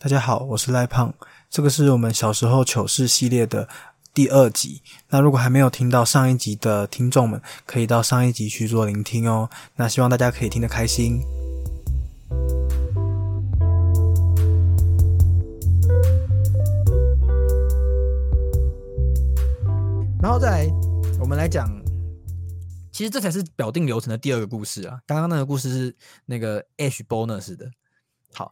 大家好，我是赖胖，这个是我们小时候糗事系列的第二集。那如果还没有听到上一集的听众们，可以到上一集去做聆听哦。那希望大家可以听得开心。然后再来，我们来讲，其实这才是表定流程的第二个故事啊。刚刚那个故事是那个 H bonus 的，好。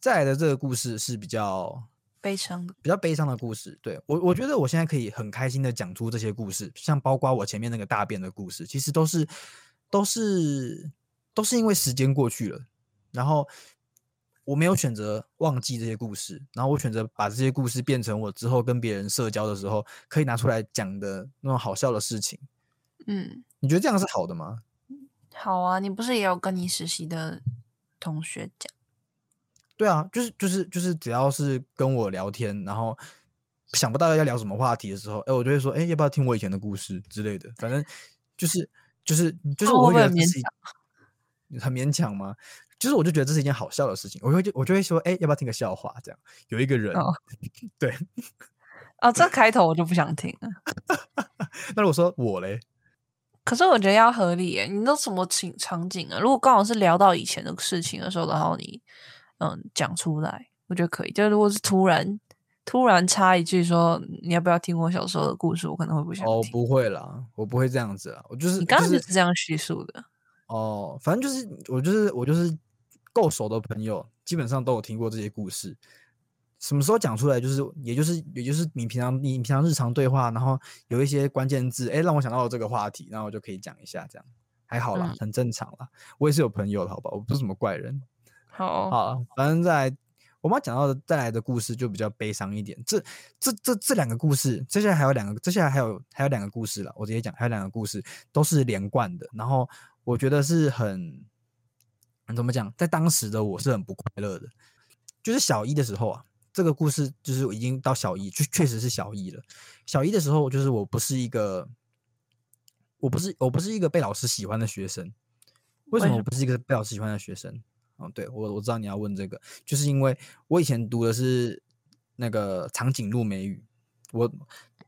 再来的这个故事是比较悲伤的，比较悲伤的故事。对我，我觉得我现在可以很开心的讲出这些故事，像包括我前面那个大便的故事，其实都是都是都是因为时间过去了，然后我没有选择忘记这些故事，然后我选择把这些故事变成我之后跟别人社交的时候可以拿出来讲的那种好笑的事情。嗯，你觉得这样是好的吗？好啊，你不是也有跟你实习的同学讲？对啊，就是就是就是，只要是跟我聊天，然后想不到要聊什么话题的时候，哎，我就会说，哎，要不要听我以前的故事之类的？反正就是就是就是，我会觉得这是 很勉强吗？就是我就觉得这是一件好笑的事情，我会就我就会说，哎，要不要听个笑话？这样有一个人，对，啊，这开头我就不想听了。那如果说我嘞，可是我觉得要合理耶。你都什么情场景啊？如果刚好是聊到以前的事情的时候，然后你。嗯，讲出来，我觉得可以。就如果是突然突然插一句说你要不要听我小时候的故事，我可能会不。哦，不会啦，我不会这样子啊，我就是你刚刚就是这样叙述的。哦，反正就是我就是我就是够熟的朋友，基本上都有听过这些故事。什么时候讲出来，就是也就是也就是你平常你平常日常对话，然后有一些关键字，哎，让我想到了这个话题，然后我就可以讲一下，这样还好啦，很正常啦。我也是有朋友的，好吧，我不是什么怪人。好，好，反正在我们要讲到的带来的故事就比较悲伤一点。这、这、这这两个故事，接下来还有两个，接下来还有还有两个故事了。我直接讲，还有两个故事都是连贯的。然后我觉得是很怎么讲，在当时的我是很不快乐的。就是小一的时候啊，这个故事就是已经到小一，就确实是小一了。小一的时候，就是我不是一个，我不是我不是一个被老师喜欢的学生。为什么我不是一个被老师喜欢的学生？哦，对我我知道你要问这个，就是因为我以前读的是那个长颈鹿美语，我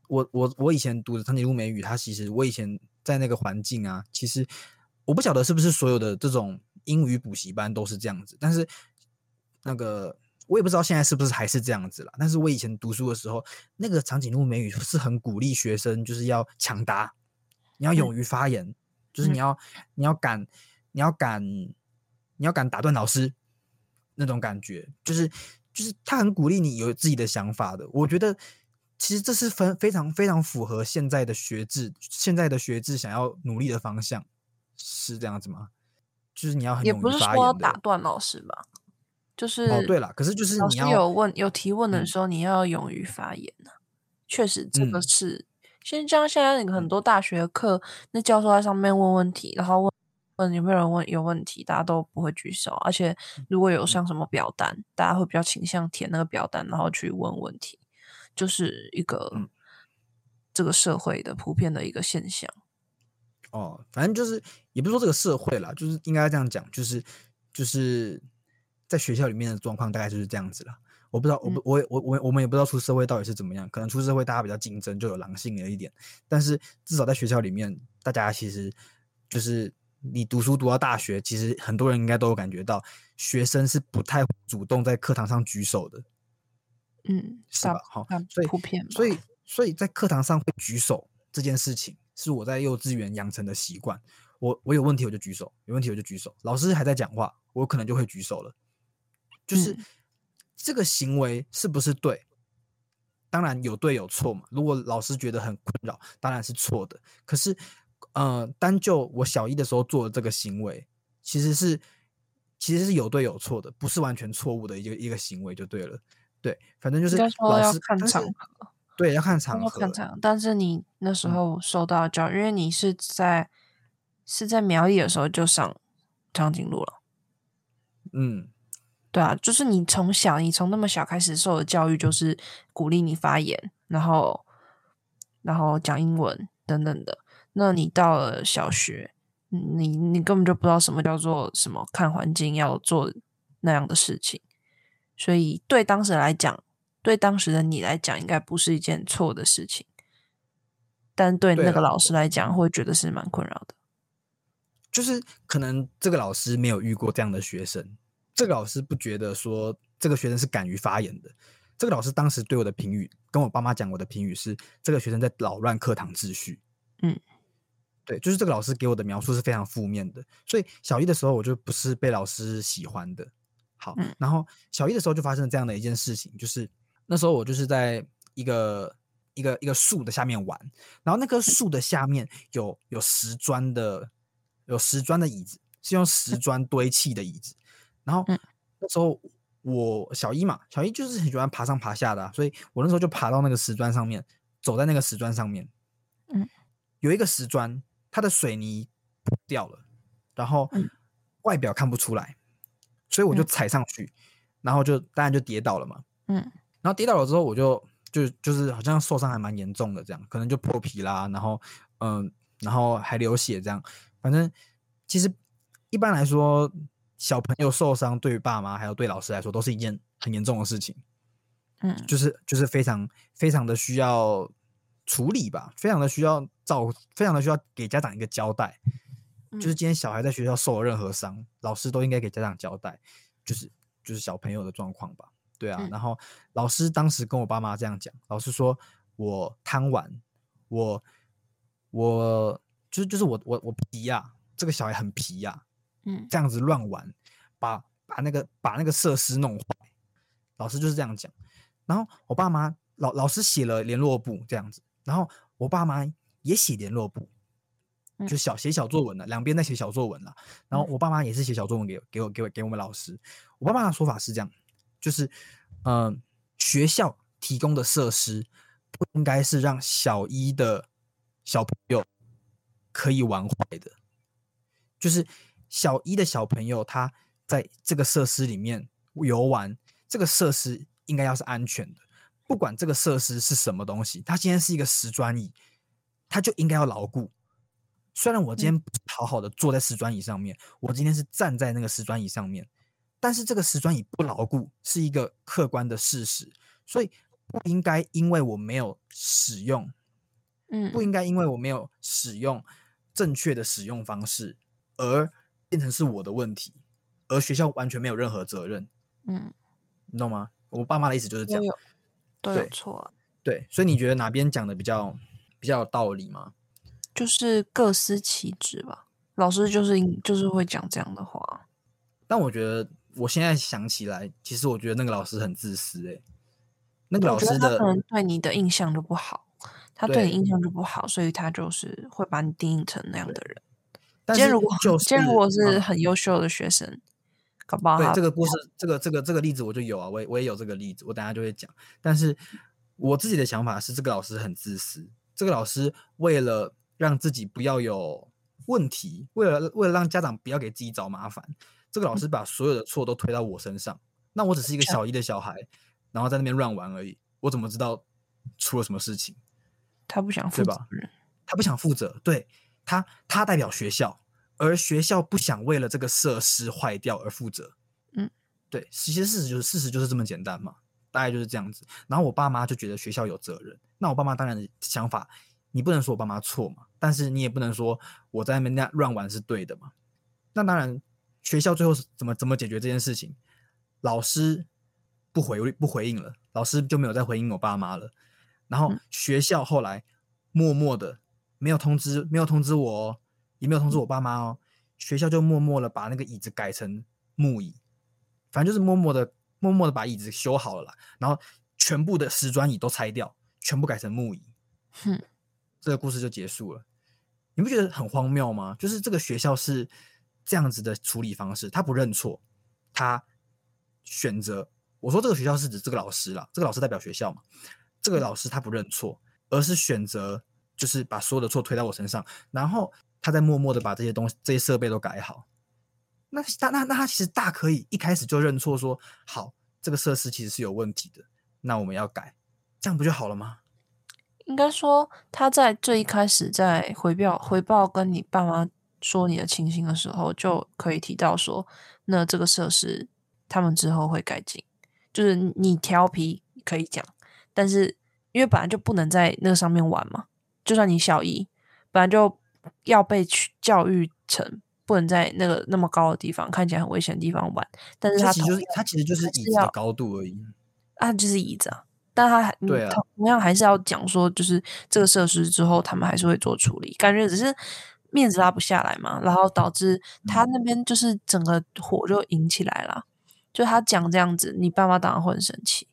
我我我以前读的长颈鹿美语，它其实我以前在那个环境啊，其实我不晓得是不是所有的这种英语补习班都是这样子，但是那个我也不知道现在是不是还是这样子了。但是我以前读书的时候，那个长颈鹿美语是很鼓励学生就是要抢答，你要勇于发言，就是你要你要敢你要敢。你要敢打断老师，那种感觉就是就是他很鼓励你有自己的想法的。我觉得其实这是非非常非常符合现在的学制，现在的学制想要努力的方向是这样子吗？就是你要很也不是说打断老师吧，就是哦对了，可是就是你要有问有提问的时候，你要勇于发言呢。确实这个是，现像现在很多大学课，那教授在上面问问题，然后问。问有没有人问有问题，大家都不会举手。而且如果有像什么表单，大家会比较倾向填那个表单，然后去问问题，就是一个这个社会的普遍的一个现象。哦，反正就是也不是说这个社会啦，就是应该这样讲，就是就是在学校里面的状况大概就是这样子了。我不知道，我我我我我们也不知道出社会到底是怎么样，可能出社会大家比较竞争，就有狼性了一点。但是至少在学校里面，大家其实就是。你读书读到大学，其实很多人应该都有感觉到，学生是不太主动在课堂上举手的，嗯，是吧？好，所以普遍，所以所以在课堂上会举手这件事情，是我在幼稚园养成的习惯。我我有问题我就举手，有问题我就举手。老师还在讲话，我可能就会举手了。就是这个行为是不是对？当然有对有错嘛。如果老师觉得很困扰，当然是错的。可是。呃，单就我小一的时候做的这个行为，其实是其实是有对有错的，不是完全错误的一个一个行为就对了。对，反正就是老师看场合，对，要看场合。看场合，但是你那时候受到教育，因为你是在是在苗栗的时候就上长颈鹿了。嗯，对啊，就是你从小，你从那么小开始受的教育，就是鼓励你发言，然后然后讲英文等等的。那你到了小学，你你根本就不知道什么叫做什么看环境要做那样的事情，所以对当时来讲，对当时的你来讲，应该不是一件错的事情。但对那个老师来讲，会觉得是蛮困扰的。就是可能这个老师没有遇过这样的学生，这个老师不觉得说这个学生是敢于发言的。这个老师当时对我的评语，跟我爸妈讲我的评语是：这个学生在扰乱课堂秩序。嗯，对，就是这个老师给我的描述是非常负面的。所以小一的时候，我就不是被老师喜欢的。好，然后小一的时候就发生了这样的一件事情，就是那时候我就是在一个一个一个树的下面玩，然后那棵树的下面有有石砖的有石砖的椅子，是用石砖堆砌的椅子。然后那时候我小一嘛，小一就是很喜欢爬上爬下的，所以我那时候就爬到那个石砖上面，走在那个石砖上面。嗯，有一个石砖，它的水泥掉了，然后外表看不出来。所以我就踩上去，然后就当然就跌倒了嘛。嗯，然后跌倒了之后，我就就就是好像受伤还蛮严重的，这样可能就破皮啦，然后嗯，然后还流血这样。反正其实一般来说，小朋友受伤对于爸妈还有对老师来说都是一件很严重的事情。嗯，就是就是非常非常的需要处理吧，非常的需要照，非常的需要给家长一个交代。就是今天小孩在学校受了任何伤，老师都应该给家长交代，就是就是小朋友的状况吧，对啊。然后老师当时跟我爸妈这样讲，老师说我贪玩，我我就是就是我我我皮呀，这个小孩很皮呀，嗯，这样子乱玩，把把那个把那个设施弄坏，老师就是这样讲。然后我爸妈老老师写了联络簿这样子，然后我爸妈也写联络簿。就小写小作文了，两边在写小作文了。然后我爸妈也是写小作文给给我给我给我们老师。我爸妈的说法是这样，就是嗯，学校提供的设施不应该是让小一的小朋友可以玩坏的。就是小一的小朋友他在这个设施里面游玩，这个设施应该要是安全的。不管这个设施是什么东西，它今天是一个石砖椅，它就应该要牢固。虽然我今天好好的坐在石砖椅上面，我今天是站在那个石砖椅上面，但是这个石砖椅不牢固是一个客观的事实，所以不应该因为我没有使用，嗯，不应该因为我没有使用正确的使用方式而变成是我的问题，而学校完全没有任何责任，嗯，你懂吗？我爸妈的意思就是这样，都有错，对，所以你觉得哪边讲的比较比较有道理吗？就是各司其职吧，老师就是就是会讲这样的话。但我觉得我现在想起来，其实我觉得那个老师很自私诶。那个老师的可能对你的印象就不好，他对你印象就不好，所以他就是会把你定义成那样的人。今天如果今天如果是很优秀的学生，搞不好对这个故事，这个这个这个例子我就有啊，我我也有这个例子，我等下就会讲。但是我自己的想法是，这个老师很自私，这个老师为了。让自己不要有问题，为了为了让家长不要给自己找麻烦，这个老师把所有的错都推到我身上。那我只是一个小一的小孩，然后在那边乱玩而已，我怎么知道出了什么事情？他不想负责，他不想负责，对他，他代表学校，而学校不想为了这个设施坏掉而负责。嗯，对，其实事实就是事实就是这么简单嘛，大概就是这样子。然后我爸妈就觉得学校有责任，那我爸妈当然想法。你不能说我爸妈错嘛，但是你也不能说我在那边那乱玩是对的嘛。那当然，学校最后是怎么怎么解决这件事情？老师不回不回应了，老师就没有再回应我爸妈了。然后学校后来默默的没有通知，没有通知我，也没有通知我爸妈哦。学校就默默的把那个椅子改成木椅，反正就是默默的默默的把椅子修好了啦。然后全部的石砖椅都拆掉，全部改成木椅。哼。这个故事就结束了，你不觉得很荒谬吗？就是这个学校是这样子的处理方式，他不认错，他选择我说这个学校是指这个老师啦，这个老师代表学校嘛，这个老师他不认错，而是选择就是把所有的错推到我身上，然后他在默默的把这些东西、这些设备都改好。那那那那他其实大可以一开始就认错，说好这个设施其实是有问题的，那我们要改，这样不就好了吗？应该说，他在最一开始在回报回报跟你爸妈说你的情形的时候，就可以提到说，那这个设施他们之后会改进。就是你调皮可以讲，但是因为本来就不能在那个上面玩嘛，就算你小一，本来就要被去教育成不能在那个那么高的地方，看起来很危险的地方玩。但是他其实就是他其实就是椅子的高度而已，啊，就是椅子啊。但他还对啊，同样还是要讲说，就是这个设施之后，他们还是会做处理，感觉只是面子拉不下来嘛，然后导致他那边就是整个火就引起来了。就他讲这样子，你爸妈当然会很生气，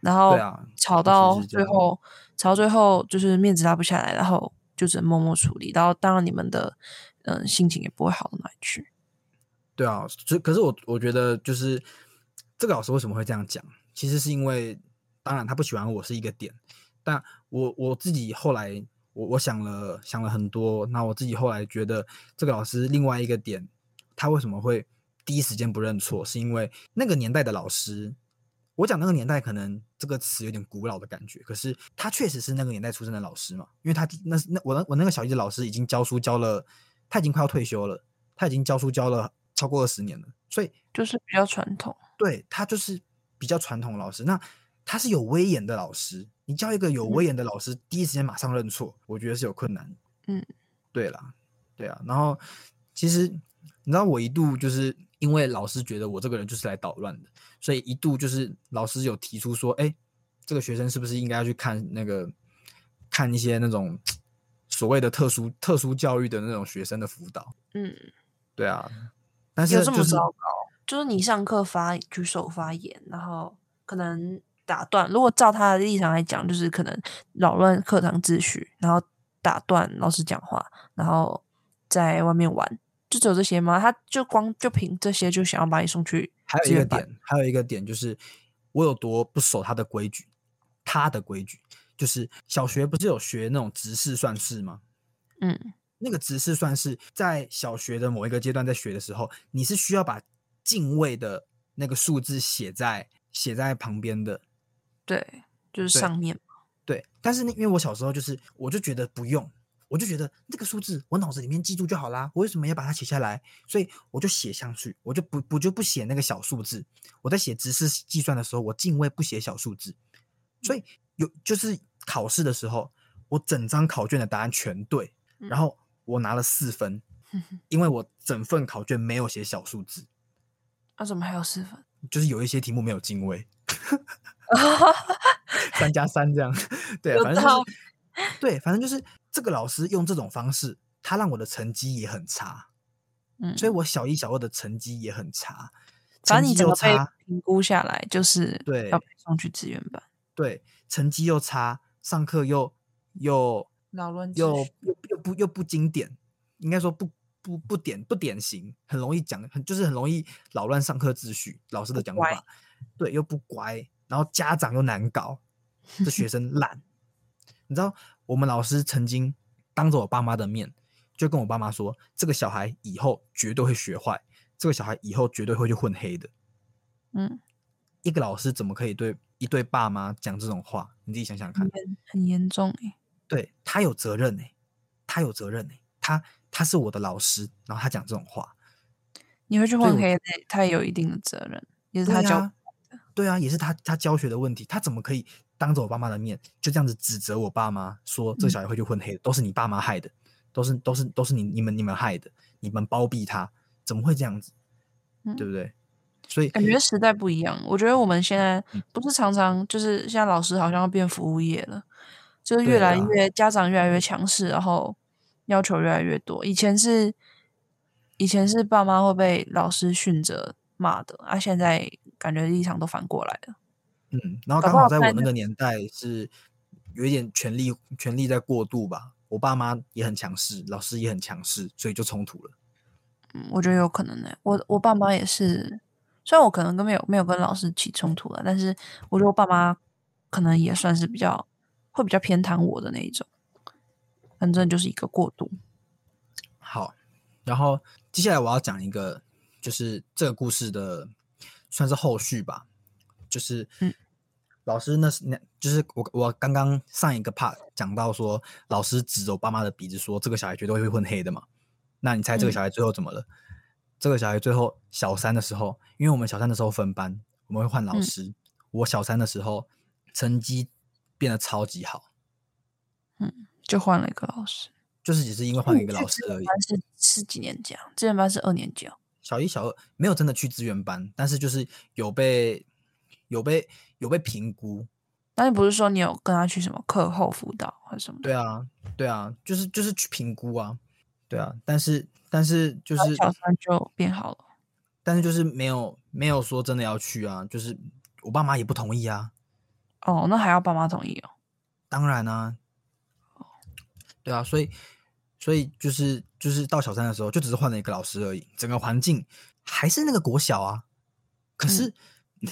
然后吵到最后，吵到最后就是面子拉不下来，然后就只能默默处理，然后当然你们的嗯心情也不会好到哪里去。对啊，所可是我我觉得就是这个老师为什么会这样讲，其实是因为。当然，他不喜欢我是一个点，但我我自己后来，我我想了想了很多，那我自己后来觉得这个老师另外一个点，他为什么会第一时间不认错，是因为那个年代的老师，我讲那个年代可能这个词有点古老的感觉，可是他确实是那个年代出生的老师嘛，因为他那那我我那个小一的老师已经教书教了，他已经快要退休了，他已经教书教了超过二十年了，所以就是比较传统，对他就是比较传统老师那。他是有威严的老师，你教一个有威严的老师第一时间马上认错，我觉得是有困难。嗯，对啦，对啊。然后其实你知道，我一度就是因为老师觉得我这个人就是来捣乱的，所以一度就是老师有提出说，哎，这个学生是不是应该要去看那个看一些那种所谓的特殊特殊教育的那种学生的辅导？嗯，对啊。但是这么糟糕，就是你上课发举手发言，然后可能。打断，如果照他的立场来讲，就是可能扰乱课堂秩序，然后打断老师讲话，然后在外面玩，就只有这些吗？他就光就凭这些就想要把你送去？还有一个点，还有一个点就是我有多不守他的规矩，他的规矩就是小学不是有学那种直式算式吗？嗯，那个直式算式在小学的某一个阶段在学的时候，你是需要把进位的那个数字写在写在旁边的。对，就是上面对，但是那因为我小时候就是，我就觉得不用，我就觉得这个数字我脑子里面记住就好啦，我为什么要把它写下来？所以我就写上去，我就不我就不写那个小数字。我在写直式计算的时候，我进位不写小数字。所以有就是考试的时候，我整张考卷的答案全对，然后我拿了四分，因为我整份考卷没有写小数字。那怎么还有四分？就是有一些题目没有进位。三加三这样，对，反正就是对，反正就是这个老师用这种方式，他让我的成绩也很差，嗯，所以我小一、小二的成绩也很差，反正你怎么被评估下来，就是对要送去资源班，对，成绩又差，上课又又扰乱，又又又不又不经典，应该说不不不典不典型，很容易讲，很就是很容易扰乱上课秩序，老师的讲法。对，又不乖，然后家长又难搞，这学生懒。你知道，我们老师曾经当着我爸妈的面，就跟我爸妈说：“这个小孩以后绝对会学坏，这个小孩以后绝对会去混黑的。”嗯，一个老师怎么可以对一对爸妈讲这种话？你自己想想看，很严重哎。对他有责任哎，他有责任哎，他他是我的老师，然后他讲这种话，你会去混黑的，他也有一定的责任，也是他教。对啊，也是他他教学的问题，他怎么可以当着我爸妈的面就这样子指责我爸妈，说这小孩会去混黑，都是你爸妈害的，都是都是都是你你们你们害的，你们包庇他，怎么会这样子？对不对？所以感觉时代不一样。我觉得我们现在不是常常就是现在老师好像要变服务业了，就是越来越家长越来越强势，然后要求越来越多。以前是以前是爸妈会被老师训着骂的，啊，现在。感觉立场都反过来了，嗯，然后刚好在我那个年代是有一点权力权力在过度吧，我爸妈也很强势，老师也很强势，所以就冲突了。嗯，我觉得有可能呢。我我爸妈也是，虽然我可能跟没有没有跟老师起冲突了，但是我觉得我爸妈可能也算是比较会比较偏袒我的那一种，反正就是一个过渡。好，然后接下来我要讲一个，就是这个故事的。算是后续吧，就是老师那是那，就是我我刚刚上一个 part 讲到说，老师指着我爸妈的鼻子说，这个小孩绝对会混黑的嘛。那你猜这个小孩最后怎么了？这个小孩最后小三的时候，因为我们小三的时候分班，我们会换老师，我小三的时候成绩变得超级好，嗯，就换了一个老师，就是只是因为换了一个老师而已。是是几年级啊？资源班是二年级哦。小一、小二没有真的去资源班，但是就是有被有被有被评估。那你不是说你有跟他去什么课后辅导还是什么？对啊，对啊，就是就是去评估啊，对啊，但是但是就是小三就变好了，但是就是没有没有说真的要去啊，就是我爸妈也不同意啊。哦，那还要爸妈同意哦？当然啊，对啊，所以所以就是就是到小三的时候，就只是换了一个老师而已，整个环境还是那个国小啊，可是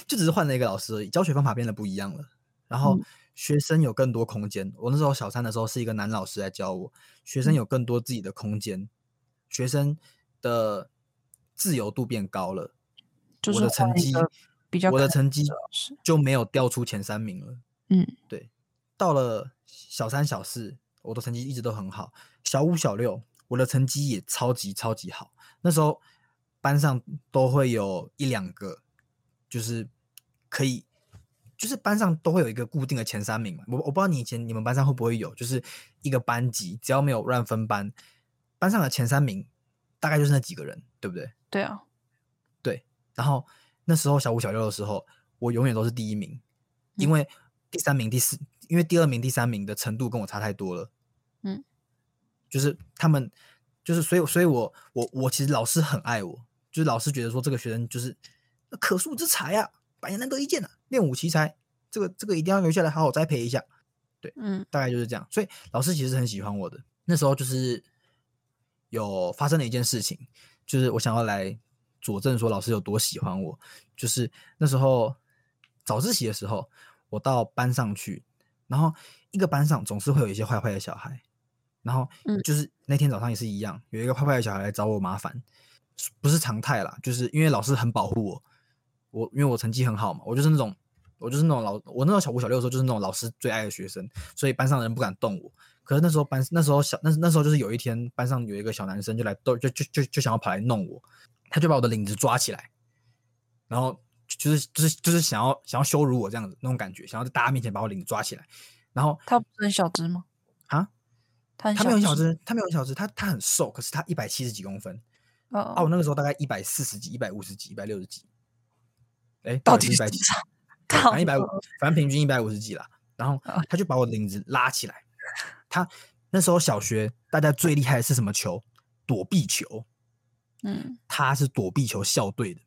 就只是换了一个老师而已，教学方法变得不一样了。然后学生有更多空间。我那时候小三的时候是一个男老师来教我，学生有更多自己的空间，学生的自由度变高了。我的成绩比较，我的成绩就没有掉出前三名了。嗯，对。到了小三、小四，我的成绩一直都很好。小五、小六，我的成绩也超级超级好。那时候班上都会有一两个，就是可以。就是班上都会有一个固定的前三名嘛，我我不知道你以前你们班上会不会有，就是一个班级只要没有乱分班，班上的前三名大概就是那几个人，对不对？对啊，对。然后那时候小五小六的时候，我永远都是第一名，因为第三名、第四，因为第二名、第三名的程度跟我差太多了。嗯，就是他们，就是所以，所以我我我其实老师很爱我，就是老师觉得说这个学生就是可塑之才啊。百年难得一见啊！练武奇才，这个这个一定要留下来好好栽培一下。对，嗯，大概就是这样。所以老师其实很喜欢我的。那时候就是有发生了一件事情，就是我想要来佐证说老师有多喜欢我。就是那时候早自习的时候，我到班上去，然后一个班上总是会有一些坏坏的小孩，然后就是那天早上也是一样，有一个坏坏的小孩来找我麻烦，不是常态啦，就是因为老师很保护我。我因为我成绩很好嘛，我就是那种，我就是那种老，我那时候小五小六的时候就是那种老师最爱的学生，所以班上的人不敢动我。可是那时候班那时候小那那时候就是有一天班上有一个小男生就来逗，就就就就想要跑来弄我，他就把我的领子抓起来，然后就是就是就是想要想要羞辱我这样子那种感觉，想要在大家面前把我领子抓起来。然后他不是很小只吗？啊，他他没有很小只，他没有很小只，他他很瘦，可是他一百七十几公分。哦哦，我那个时候大概一百四十几、一百五十几、一百六十几。哎，到底一百几？反正一百五，反正平均一百五十几啦。然后他就把我的领子拉起来。他那时候小学，大家最厉害的是什么球？躲避球。嗯，他是躲避球校队的。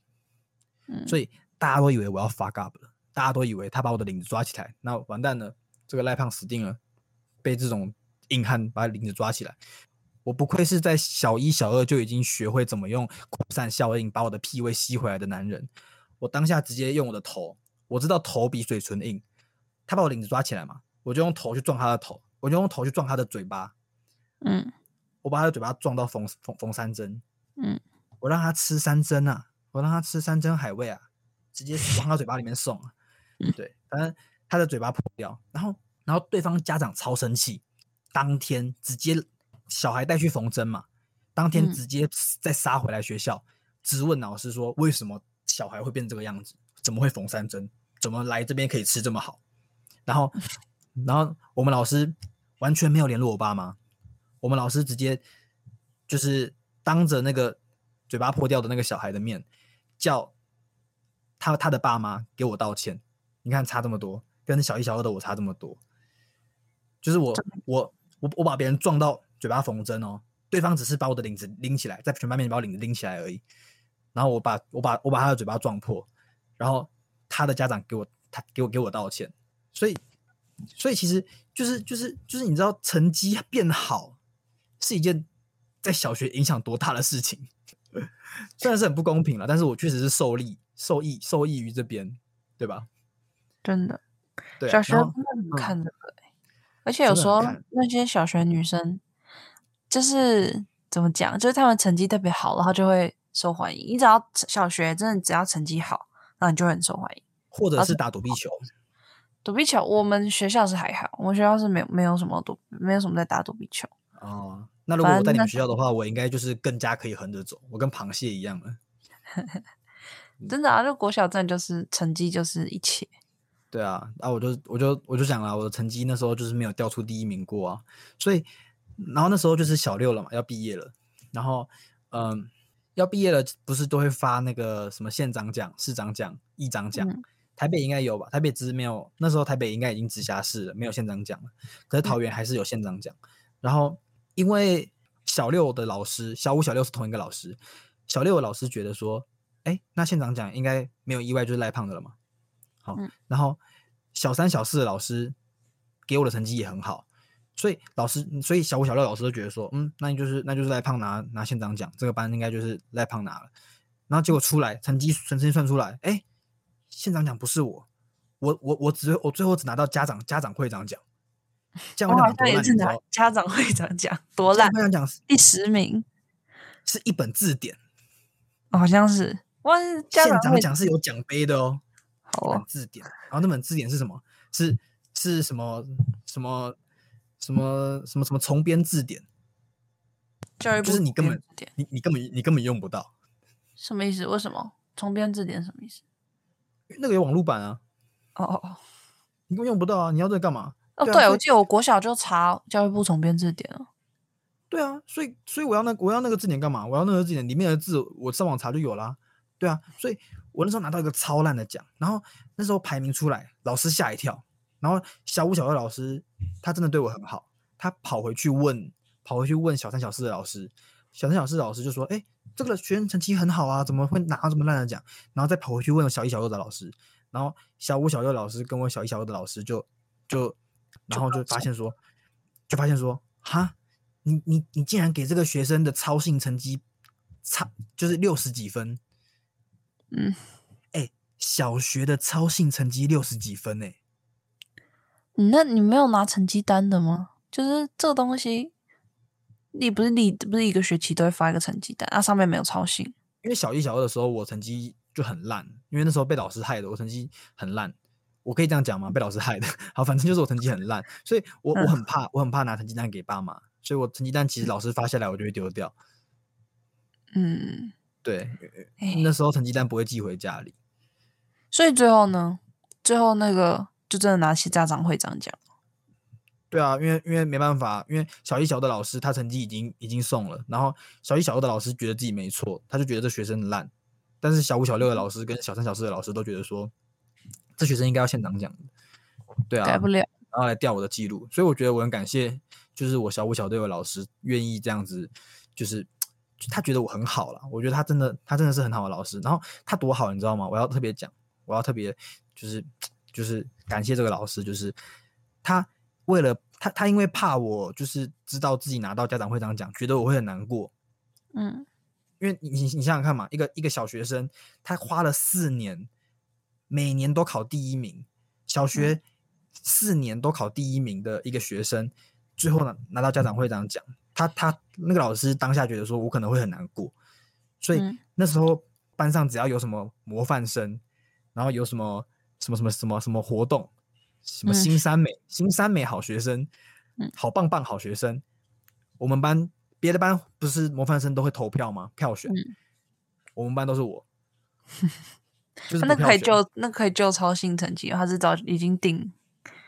嗯，所以大家都以为我要发 up 了，大家都以为他把我的领子抓起来，那完蛋了，这个赖胖死定了，被这种硬汉把领子抓起来。我不愧是在小一、小二就已经学会怎么用扩散效应把我的屁味吸回来的男人。我当下直接用我的头，我知道头比嘴唇硬，他把我领子抓起来嘛，我就用头去撞他的头，我就用头去撞他的嘴巴，嗯，我把他的嘴巴撞到缝缝缝三针，嗯，我让他吃三针啊，我让他吃三针海味啊，直接往他嘴巴里面送啊，对，反正他的嘴巴破掉，然后然后对方家长超生气，当天直接小孩带去缝针嘛，当天直接再杀回来学校，质问老师说为什么。小孩会变这个样子，怎么会缝三针？怎么来这边可以吃这么好？然后，然后我们老师完全没有联络我爸妈，我们老师直接就是当着那个嘴巴破掉的那个小孩的面，叫他他的爸妈给我道歉。你看差这么多，跟小一、小二的我差这么多，就是我我我我把别人撞到嘴巴缝针哦，对方只是把我的领子拎起来，在全班面前把我领子拎起来而已。然后我把我把我把他的嘴巴撞破，然后他的家长给我他给我给我道歉，所以所以其实就是就是就是你知道成绩变好是一件在小学影响多大的事情，虽然是很不公平了，但是我确实是受力受益受益于这边，对吧？真的，对小学真的很看这个，而且有时候那些小学女生就是怎么讲，就是她们成绩特别好，然后就会。受欢迎，你只要小学真的只要成绩好，那你就很受欢迎。或者是打躲避球，躲避球我们学校是还好，我们学校是没有没有什么躲，没有什么在打躲避球。哦，那如果我在你们学校的话，我应该就是更加可以横着走，我跟螃蟹一样了。真的啊，就国小站就是成绩就是一切。对啊，啊，我就我就我就讲了，我的成绩那时候就是没有掉出第一名过啊，所以，然后那时候就是小六了嘛，要毕业了，然后，嗯，要毕业了，不是都会发那个什么县长奖、市长奖、议长奖，台北应该有吧？台北只是没有，那时候台北应该已经直辖市了，没有县长奖了，可是桃园还是有县长奖。然后因为小六的老师，小五、小六是同一个老师，小六的老师觉得说，哎，那县长奖应该没有意外就是赖胖的了嘛。好，然后小三、小四的老师给我的成绩也很好，所以老师，所以小五、小六老师都觉得说，嗯，那你就是那就是赖胖拿拿县长奖，这个班应该就是赖胖拿了。然后结果出来成绩成绩算出来，哎，县长奖不是我，我我我只我最后只拿到家长家长会长奖，家长会长也是拿家长会长奖，多烂！会长奖第十名，是一本字典，好像是哇，县长奖是有奖杯的哦。本字典，然后那本字典是什么？是是什么什么什么什么什么重编字典？教育部就是你根本你你根本你根本用不到，什么意思？为什么重编字典什么意思？那个有网络版啊！哦哦哦，你根本用不到啊！你要这干嘛？哦，对，我记得我国小就查教育部重编字典了。对啊，所以所以我要那我要那个字典干嘛？我要那个字典里面的字，我上网查就有啦。对啊，所以。我那时候拿到一个超烂的奖，然后那时候排名出来，老师吓一跳。然后小五、小六老师他真的对我很好，他跑回去问，跑回去问小三、小四的老师。小三、小四老师就说：“哎，这个学生成绩很好啊，怎么会拿这么烂的奖？”然后再跑回去问小一、小二的老师。然后小五、小六老师跟我小一、小二的老师就就，然后就发现说，就发现说，哈，你你你竟然给这个学生的操性成绩差，就是六十几分。嗯，哎，小学的操性成绩六十几分哎，那你没有拿成绩单的吗？就是这个东西，你不是你不是一个学期都会发一个成绩单啊？上面没有抄信。因为小一、小二的时候我成绩就很烂，因为那时候被老师害的，我成绩很烂。我可以这样讲吗？被老师害的。好，反正就是我成绩很烂，所以我我很怕，我很怕拿成绩单给爸妈，所以我成绩单其实老师发下来我就会丢掉。嗯。对，那时候成绩单不会寄回家里，所以最后呢，最后那个就真的拿起家长会这样讲。对啊，因为因为没办法，因为小一、小的老师他成绩已经已经送了，然后小一、小二的老师觉得自己没错，他就觉得这学生烂，但是小五、小六的老师跟小三、小四的老师都觉得说，这学生应该要现场讲。对啊，改不了，然后来调我的记录，所以我觉得我很感谢，就是我小五、小六的老师愿意这样子，就是。他觉得我很好了，我觉得他真的，他真的是很好的老师。然后他多好，你知道吗？我要特别讲，我要特别就是就是感谢这个老师，就是他为了他，他因为怕我就是知道自己拿到家长会长奖，觉得我会很难过。嗯，因为你你你想想看嘛，一个一个小学生，他花了四年，每年都考第一名，小学四年都考第一名的一个学生，最后呢拿到家长会长奖。他他那个老师当下觉得说，我可能会很难过，所以那时候班上只要有什么模范生，然后有什么什么什么什么什么活动，什么新三美新三美好学生，好棒棒好学生，我们班别的班不是模范生都会投票吗？票选，我们班都是我，就是那可以就那可以就超新成绩，他是早已经定。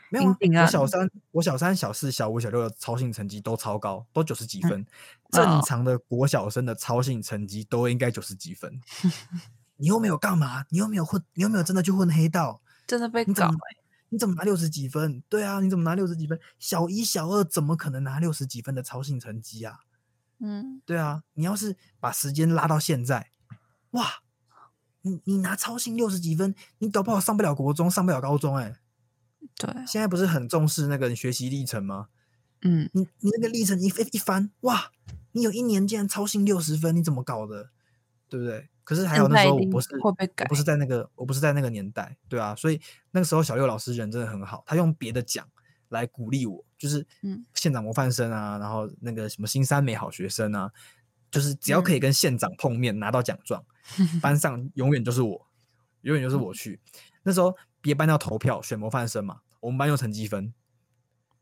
没有，啊我小三、我小三、小四、小五、小六的超性成绩都超高，都九十几分。正常的国小生的超性成绩都应该九十几分。你又没有干嘛？你又没有混？你又没有真的去混黑道？真的被搞？你怎么拿六十几分？对啊，你怎么拿六十几分？小一、小二怎么可能拿六十几分的超性成绩啊？嗯，对啊，你要是把时间拉到现在，哇，你你拿超性六十几分，你搞不好上不了国中，上不了高中，哎。对，现在不是很重视那个学习历程吗？嗯，你你那个历程一一翻，哇，你有一年竟然超新六十分，你怎么搞的？对不对？可是还有那时候我不是会被改，不是在那个我不是在那个年代，对啊，所以那个时候小六老师人真的很好，他用别的奖来鼓励我，就是嗯，县长模范生啊，然后那个什么新三美好学生啊，就是只要可以跟县长碰面拿到奖状，班上 永远就是我，永远就是我去。那时候。别班要投票选模范生嘛，我们班用成绩分，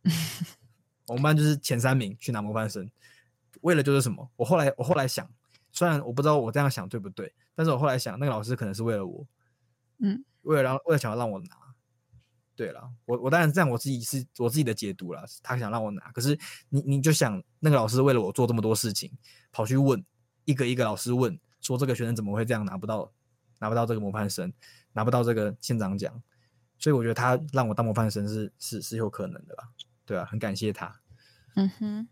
我们班就是前三名去拿模范生，为了就是什么？我后来我后来想，虽然我不知道我这样想对不对，但是我后来想，那个老师可能是为了我，嗯，为了让为了想要让我拿，对了，我我当然这样，我自己是我自己的解读了。他想让我拿，可是你你就想，那个老师为了我做这么多事情，跑去问一个一个老师问，说这个学生怎么会这样拿不到拿不到这个模范生，拿不到这个县长奖，所以我觉得他让我当模范生是是是有可能的吧。对啊，很感谢他。嗯哼，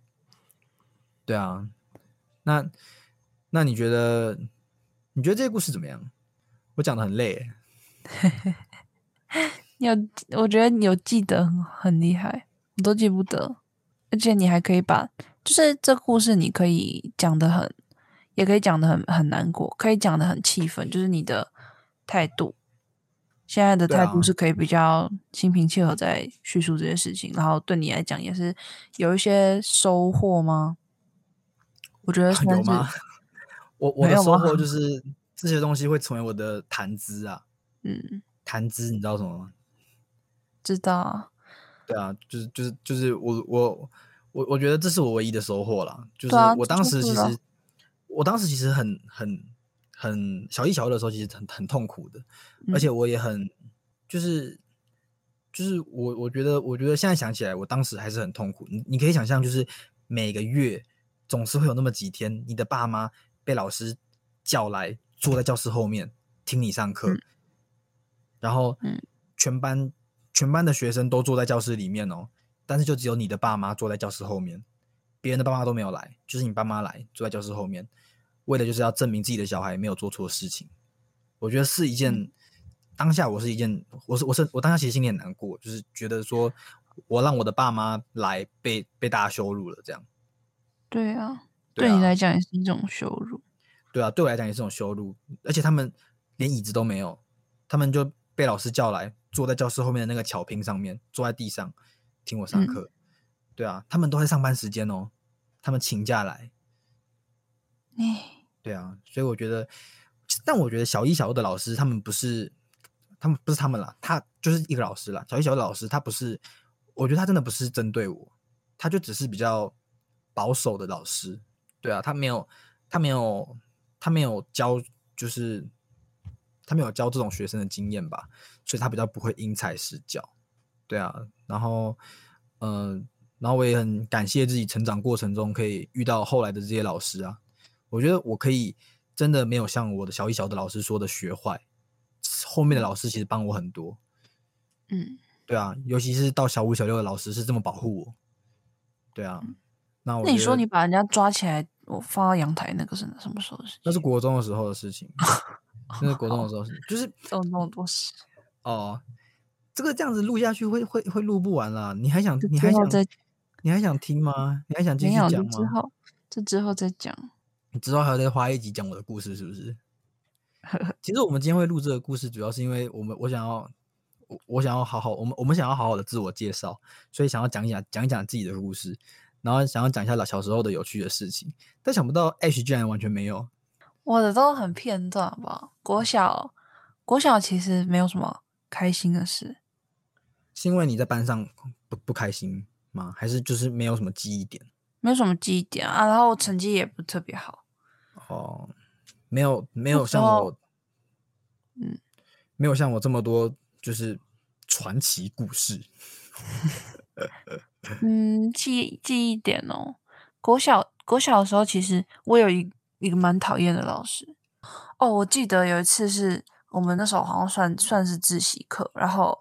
对啊，那那你觉得你觉得这个故事怎么样？我讲的很累。你 有，我觉得你有记得很很厉害，我都记不得，而且你还可以把，就是这故事你可以讲的很，也可以讲的很很难过，可以讲的很气愤，就是你的态度，现在的态度是可以比较心平气和在叙述这些事情，然后对你来讲也是有一些收获吗？我觉得 有吗？我我的收获就是这些东西会成为我的谈资啊，嗯，谈资你知道什么吗？知道，对啊，就是就是就是我我我我觉得这是我唯一的收获了，就是我当时其实我当时其实很很很小一小二的时候，其实很很痛苦的，而且我也很就是就是我我觉得我觉得现在想起来，我当时还是很痛苦。你你可以想象，就是每个月总是会有那么几天，你的爸妈被老师叫来坐在教室后面听你上课，然后全班。全班的学生都坐在教室里面哦，但是就只有你的爸妈坐在教室后面，别人的爸妈都没有来，就是你爸妈来坐在教室后面，为的就是要证明自己的小孩没有做错事情。我觉得是一件当下我是一件，我是我是我当下其实心里很难过，就是觉得说我让我的爸妈来被被大家羞辱了这样。对啊，对你来讲也是一种羞辱。对啊，对我来讲也是一种羞辱，而且他们连椅子都没有，他们就被老师叫来。坐在教室后面的那个巧拼上面，坐在地上听我上课。对啊，他们都在上班时间哦，他们请假来。哎，对啊，所以我觉得，但我觉得小一、小二的老师，他们不是，他们不是他们啦，他就是一个老师啦。小一、小二老师，他不是，我觉得他真的不是针对我，他就只是比较保守的老师。对啊，他没有，他没有，他没有教，就是。他没有教这种学生的经验吧，所以他比较不会因材施教，对啊。然后，嗯，然后我也很感谢自己成长过程中可以遇到后来的这些老师啊。我觉得我可以真的没有像我的小一、小的老师说的学坏，后面的老师其实帮我很多。嗯，对啊，尤其是到小五、小六的老师是这么保护我。对啊，那那你说你把人家抓起来，我放到阳台，那个是什么时候的事情？那是国中的时候的事情。那是国中的时候，就是有那么多事哦。这个这样子录下去会会会录不完啦。你还想你还想再你还想听吗？你还想继续讲吗？之后这之后再讲。你之后还要再花一集讲我的故事，是不是？其实我们今天会录这个故事，主要是因为我们我想要我我想要好好我们我们想要好好的自我介绍，所以想要讲一讲讲一讲自己的故事，然后想要讲一下老小时候的有趣的事情。但想不到 H 居然完全没有。我的都很片段吧。国小，国小其实没有什么开心的事。是因为你在班上不不开心吗？还是就是没有什么记忆点？没有什么记忆点啊，然后成绩也不特别好。哦，没有没有像我，嗯，没有像我这么多就是传奇故事。嗯，记记忆点哦。国小国小的时候，其实我有一。一个蛮讨厌的老师哦，我记得有一次是我们那时候好像算算是自习课，然后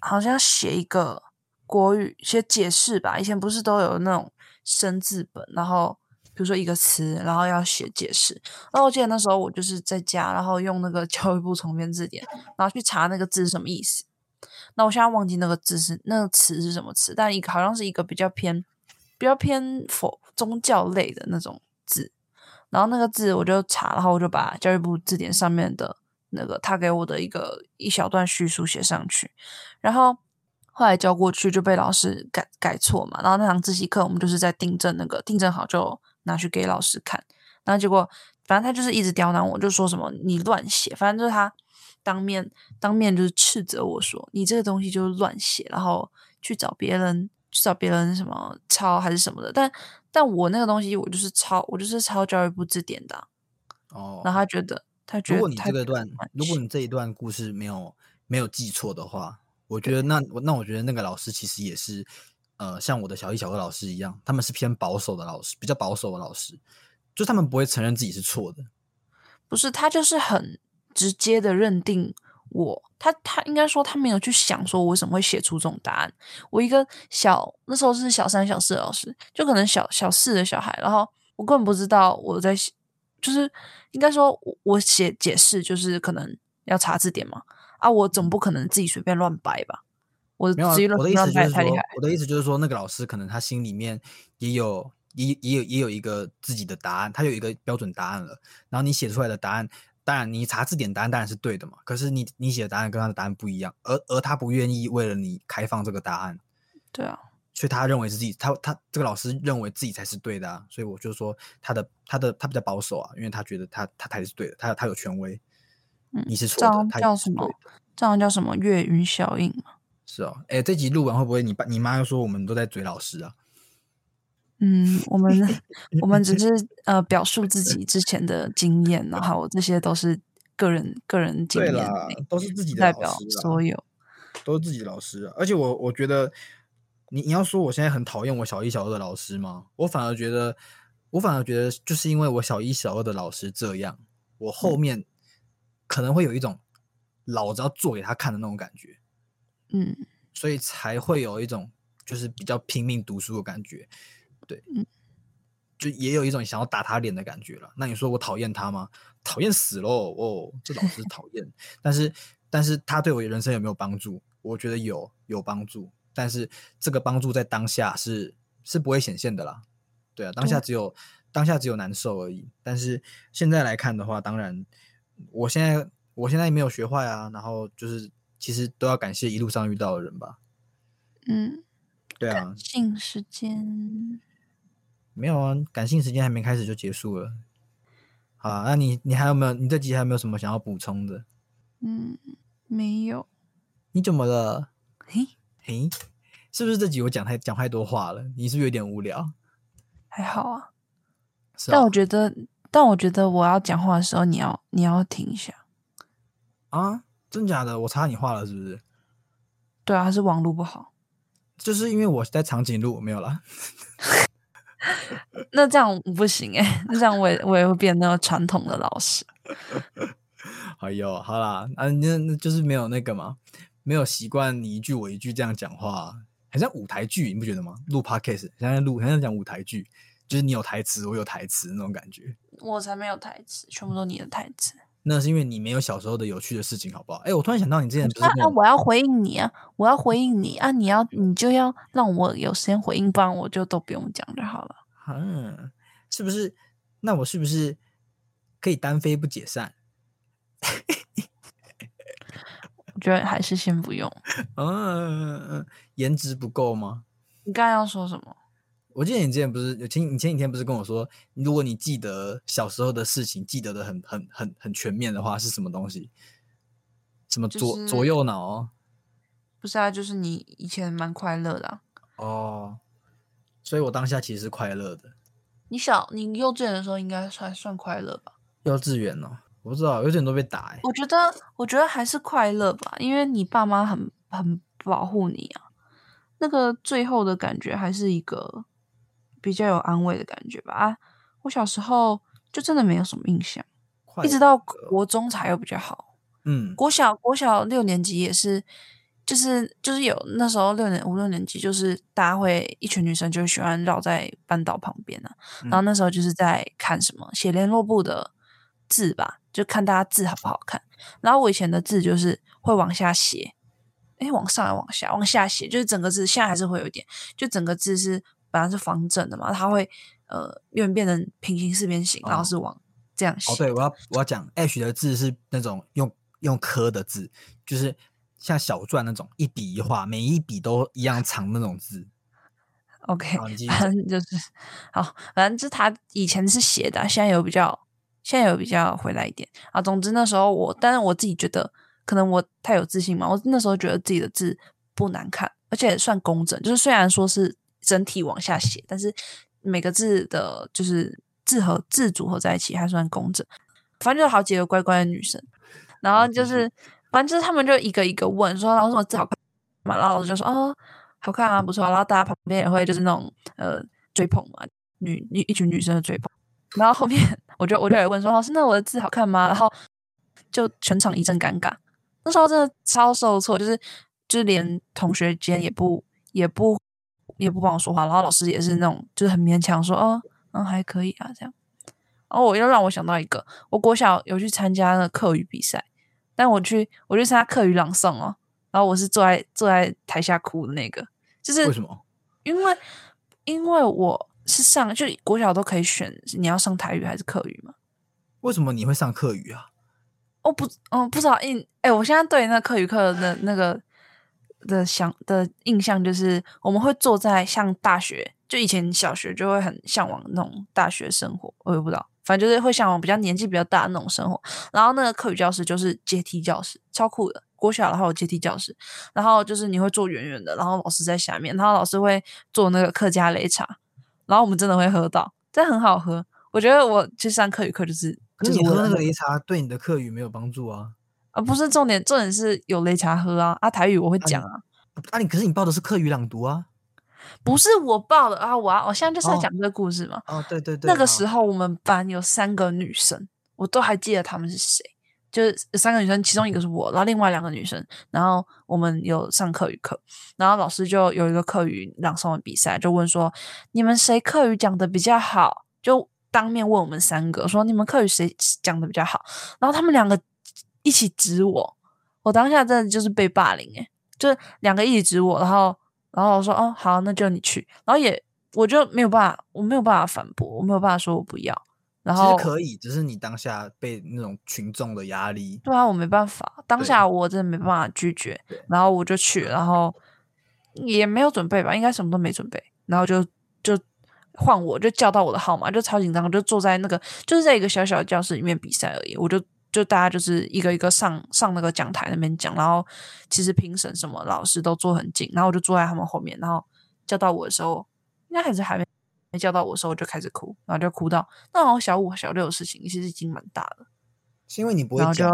好像写一个国语写解释吧。以前不是都有那种生字本，然后比如说一个词，然后要写解释。然后我记得那时候我就是在家，然后用那个 教育部重编字典，然后去查那个字什么意思。那我现在忘记那个字是那个词是什么词，但一个好像是一个比较偏比较偏佛宗教类的那种字。然后那个字我就查，然后我就把教育部字典上面的那个他给我的一个一小段叙述写上去，然后后来交过去就被老师改改错嘛。然后那堂自习课我们就是在订正那个订正好就拿去给老师看，然后结果反正他就是一直刁难我，就说什么你乱写，反正就是他当面当面就是斥责我说你这个东西就是乱写，然后去找别人去找别人什么抄还是什么的，但。但我那个东西，我就是抄，我就是抄教育部字典的。哦，然后他觉得，他觉得，如果你这个段，如果你这一段故事没有没有记错的话，我觉得那我那我觉得那个老师其实也是，呃，像我的小一、小二老师一样，他们是偏保守的老师，比较保守的老师，就他们不会承认自己是错的。不是他就是很直接的认定我，他他应该说他没有去想说我为什么会写出这种答案。我一个小那时候是小三小四的老师，就可能小小四的小孩，然后我根本不知道我在写，就是应该说我写解释就是可能要查字典嘛。啊，我总不可能自己随便乱掰吧？我没有，我的意思就是说，我的意思就是说，那个老师可能他心里面也有，也也有也有一个自己的答案，他有一个标准答案了。然后你写出来的答案，当然你查字典答案当然是对的嘛。可是你你写的答案跟他的答案不一样，而而他不愿意为了你开放这个答案，对啊，所以他认为是自己，他他这个老师认为自己才是对的啊。所以我就说他的他的他比较保守啊，因为他觉得他他才是对的，他他有权威，嗯你是错的，他叫什么？这样叫什么月晕效应吗？是哦，哎，这集录完会不会你爸你妈又说我们都在嘴老师啊？嗯，我们 我们只是呃表述自己之前的经验，然后这些都是个人个人经验，都是自己的代表所有，都是自己的老师。而且我我觉得，你你要说我现在很讨厌我小一小二的老师吗？我反而觉得，我反而觉得，就是因为我小一小二的老师这样，我后面可能会有一种。老子要做给他看的那种感觉，嗯，所以才会有一种就是比较拼命读书的感觉，对，嗯，就也有一种想要打他脸的感觉了。那你说我讨厌他吗？讨厌死喽！哦，这老师讨厌，但是但是他对我人生有没有帮助？我觉得有有帮助，但是这个帮助在当下是是不会显现的啦。对啊，当下只有当下只有难受而已。但是现在来看的话，当然我现在。我现在也没有学坏啊，然后就是其实都要感谢一路上遇到的人吧。嗯，对啊。感性时间没有啊，感性时间还没开始就结束了。好，那你你还有没有？你这集还有没有什么想要补充的？嗯，没有。你怎么了？嘿，嘿，是不是这集我讲太讲太多话了？你是不是有点无聊？还好啊。但我觉得，但我觉得我要讲话的时候，你要你要停一下。啊，真假的？我插你话了是不是？对啊，是网络不好。就是因为我在长颈鹿没有了。那这样不行哎，那这样我也我也会变那个传统的老师。哎呦，好啦，啊，那那就是没有那个嘛，没有习惯你一句我一句这样讲话，很像舞台剧，你不觉得吗？录 podcast 现在录，很像讲舞台剧，就是你有台词，我有台词那种感觉。我才没有台词，全部都你的台词。那是因为你没有小时候的有趣的事情，好不好？哎，我突然想到，你之前不是啊？我要回应你啊！我要回应你啊！你要你就要让我有时间回应，不然我就都不用讲就好了。嗯，是不是？那我是不是可以单飞不解散？我觉得还是先不用。嗯，颜值不够吗？你刚刚要说什么？我记得你之前不是有前你前几天不是跟我说，如果你记得小时候的事情，记得的很很很很全面的话，是什么东西？什么左左右脑？不是啊，就是你以前蛮快乐的哦。所以我当下其实是快乐的。你小你幼稚园的时候应该算算快乐吧？幼稚园哦，我不知道，幼稚园都被打哎。我觉得我觉得还是快乐吧，因为你爸妈很很保护你啊。那个最后的感觉还是一个。比较有安慰的感觉吧啊！我小时候就真的没有什么印象，一直到国中才有比较好。嗯，国小国小六年级也是，就是就是有那时候六年五六年级，就是大家会一群女生就喜欢绕在班导旁边啊，然后那时候就是在看什么写联络簿的字吧，就看大家字好不好看。然后我以前的字就是会往下写，哎，往上往下往下写，就是整个字现在还是会有一点，就整个字是。本来是方正的嘛，它会呃，因为变成平行四边形，然后是往这样写。哦，对，我要我要讲，H 的字是那种用用刻的字，就是像小篆那种一笔一画，每一笔都一样长那种字。OK，反正就是好，反正就是他以前是斜的，现在有比较，现在有比较回来一点啊。总之那时候我，但是我自己觉得，可能我太有自信嘛，我那时候觉得自己的字不难看，而且算工整，就是虽然说是。整体往下写，但是每个字的，就是字和字组合在一起还算工整。反正就好几个乖乖的女生，然后就是，反正就是他们就一个一个问说：“老师，我字好看嘛，然后老师就说哦，好看啊，不错。然后大家旁边也会就是那种呃追捧嘛，女一一群女生的追捧。然后后面 我就我就也问说老师，那我的字好看吗？然后就全场一阵尴尬。那时候真的超受挫，就是就是连同学间也不也不也不帮我说话，然后老师也是那种就是很勉强说哦，嗯还可以啊这样。然后我又让我想到一个，我国小有去参加那个课语比赛，但我去我去参加课语朗诵哦，然后我是坐在坐在台下哭的那个，就是为什么？因为因为我是上就国小都可以选你要上台语还是课语嘛？为什么你会上课语啊？哦不嗯不知道印哎，我现在对那课语课的那个的想的印象就是我们会坐在像大学，就以前小学就会很向往那种大学生活，我也不知道。反正就是会向往比较年纪比较大的那种生活，然后那个课语教室就是阶梯教室，超酷的。国小的话有阶梯教室，然后就是你会坐远远的，然后老师在下面，然后老师会做那个客家擂茶，然后我们真的会喝到，这很好喝。我觉得我去上课语课就是，就是喝那个擂茶对你的课语没有帮助啊？啊，不是重点，重点是有擂茶喝啊。啊，台语我会讲啊。啊，你可是你报的是课语朗读啊。不是我报的啊！我啊我现在就是在讲这个故事嘛。哦，对对对。那个时候我们班有三个女生，我都还记得她们是谁。就是三个女生，其中一个是我，然后另外两个女生，然后我们有上课语课，然后老师就有一个课语朗诵的比赛，就问说你们谁课语讲的比较好？就当面问我们三个说你们课语谁讲的比较好？然后他们两个一起指我，我当下真的就是被霸凌诶，就是两个一起指我，然后。然后我说哦好，那就你去。然后也我就没有办法，我没有办法反驳，我没有办法说我不要。然后可以，只是你当下被那种群众的压力。对啊，我没办法，当下我真的没办法拒绝。然后我就去，然后也没有准备吧，应该什么都没准备。然后就就换我就叫到我的号码，就超紧张，就坐在那个就是在一个小小的教室里面比赛而已。我就。就大家就是一个一个上上那个讲台那边讲，然后其实评审什么老师都坐很近，然后我就坐在他们后面，然后叫到我的时候，应该还是还没没叫到我的时候，我就开始哭，然后就哭到那好像小五小六的事情，其实已经蛮大了。是因为你不会讲，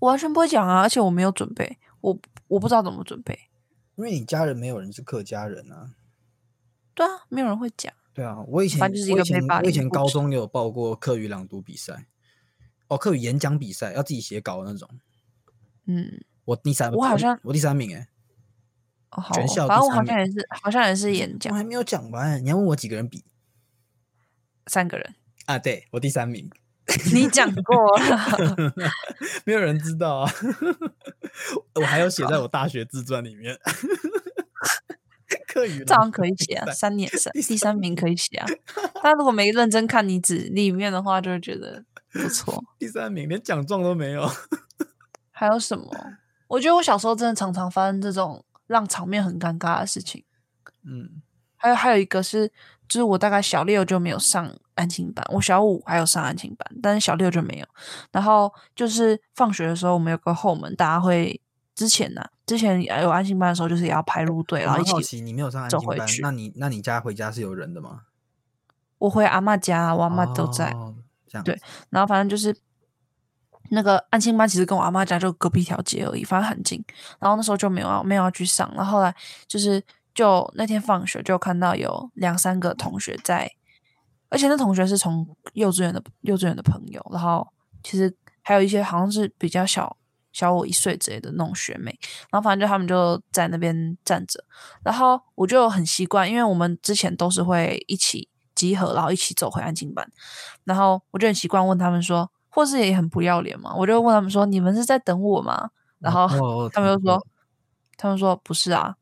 我完全不会讲啊，而且我没有准备，我我不知道怎么准备，因为你家人没有人是客家人啊。对啊，没有人会讲。对啊，我以前我以前我以前高中也有报过课语朗读比赛。哦，课语演讲比赛要自己写稿的那种。嗯，我第三，我好像我第三名哎。哦，好，反正我好像也是，好像也是演讲。我还没有讲完，你要问我几个人比？三个人啊，对我第三名。你讲过了，没有人知道啊。我还有写在我大学自传里面。课语这样可以写啊，三年三第三名可以写啊。但如果没认真看你纸里面的话，就会觉得。不错，第三名连奖状都没有。还有什么？我觉得我小时候真的常常发生这种让场面很尴尬的事情。嗯，还有还有一个是，就是我大概小六就没有上安亲班，我小五还有上安亲班，但是小六就没有。然后就是放学的时候，我们有个后门，大家会之前呢，之前有安亲班的时候，就是也要排路队，然后一起。你没有上安亲班，那你那你家回家是有人的吗？我回阿妈家，我阿妈都在。对，然后反正就是那个安亲班，其实跟我阿妈家就隔壁一条街而已，反正很近。然后那时候就没有要没有要去上，然后后来就是就那天放学就看到有两三个同学在，而且那同学是从幼稚园的幼稚园的朋友，然后其实还有一些好像是比较小小我一岁之类的那种学妹，然后反正就他们就在那边站着，然后我就很习惯，因为我们之前都是会一起。集合，然后一起走回安静班，然后我就很习惯问他们说，或是也很不要脸嘛，我就问他们说，你们是在等我吗？然后他们就说，他们说不是啊，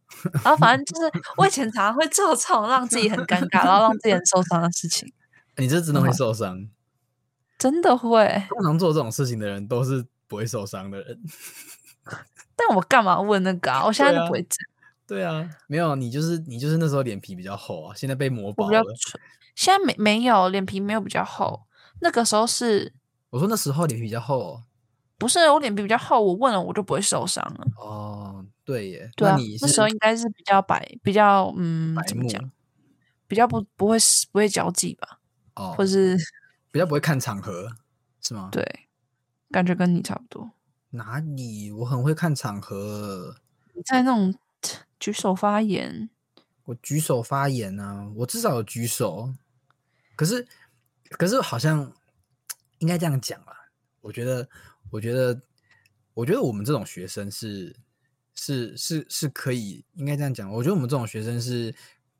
然后反正就是我以前常常会做这种让自己很尴尬，然后让自己很受伤的事情。你这真的会受伤？真的会？通常做这种事情的人都是不会受伤的人。但我干嘛问那个啊？我现在就不会讲。对啊，没有你就是你就是那时候脸皮比较厚啊，现在被磨薄了。现在没没有脸皮没有比较厚，那个时候是我说那时候脸皮比较厚，哦不是我脸皮比较厚，我问了我就不会受伤了。哦，对耶，对啊，那时候应该是比较白，比较嗯，怎么讲？比较不不会不会交际吧？哦，或是比较不会看场合是吗？对，感觉跟你差不多。哪里？我很会看场合，在那种 举手发言。我举手发言啊，我至少有举手。可是，可是好像应该这样讲啊。我觉得，我觉得，我觉得我们这种学生是是是是可以，应该这样讲。我觉得我们这种学生是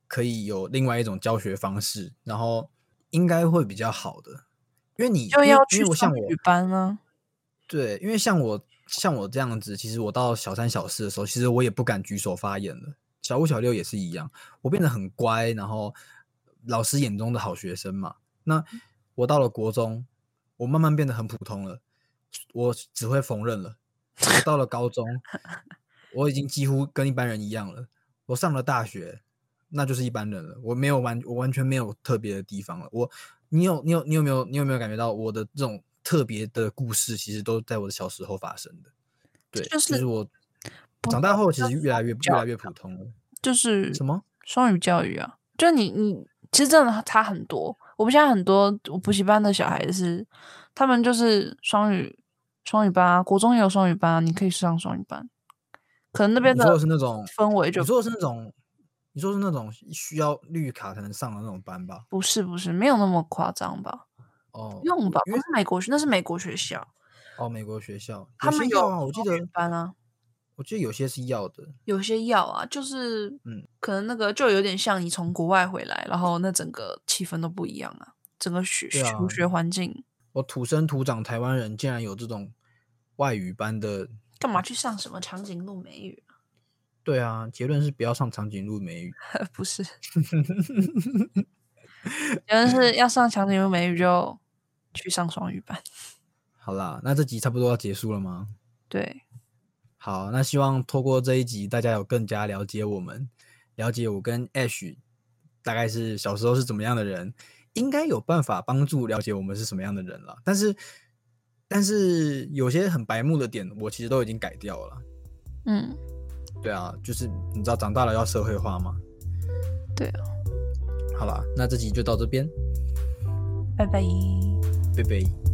可以有另外一种教学方式，然后应该会比较好的。因为你就要去上语班啊。对，因为像我像我这样子，其实我到小三小四的时候，其实我也不敢举手发言了。小五小六也是一样，我变得很乖，然后老师眼中的好学生嘛。那我到了国中，我慢慢变得很普通了，我只会缝纫了。我到了高中，我已经几乎跟一般人一样了。我上了大学，那就是一般人了。我没有完，我完全没有特别的地方了。我，你有，你有，你有没有，你有没有感觉到我的这种特别的故事，其实都在我的小时候发生的？对，就是我。长大后其实越来越越来越普通了，就是什么双语教育啊？就你你其实真的差很多。我们现在很多补习班的小孩子，他们就是双语双语班啊，国中也有双语班，啊你可以上双语班。可能那边的是那种氛围，就你说的是那种，你说是那种需要绿卡才能上的那种班吧？不是不是，没有那么夸张吧？哦，用吧，不是美国学，那是美国学校。哦，美国学校，他们有啊，我记得班啊。我觉得有些是要的，有些要啊，就是嗯，可能那个就有点像你从国外回来，然后那整个气氛都不一样啊，整个学求学环境。我土生土长台湾人，竟然有这种外语班的，干嘛去上什么长颈鹿美语？对啊，结论是不要上长颈鹿美语，不是，结论是要上长颈鹿美语就去上双语班。好啦，那这集差不多要结束了吗？对。好，那希望透过这一集，大家有更加了解我们，了解我跟 Ash 大概是小时候是怎么样的人，应该有办法帮助了解我们是什么样的人了。但是，但是有些很白目的点，我其实都已经改掉了。嗯，对啊，就是你知道长大了要社会化吗？对啊。好了，那这集就到这边，拜拜，拜拜。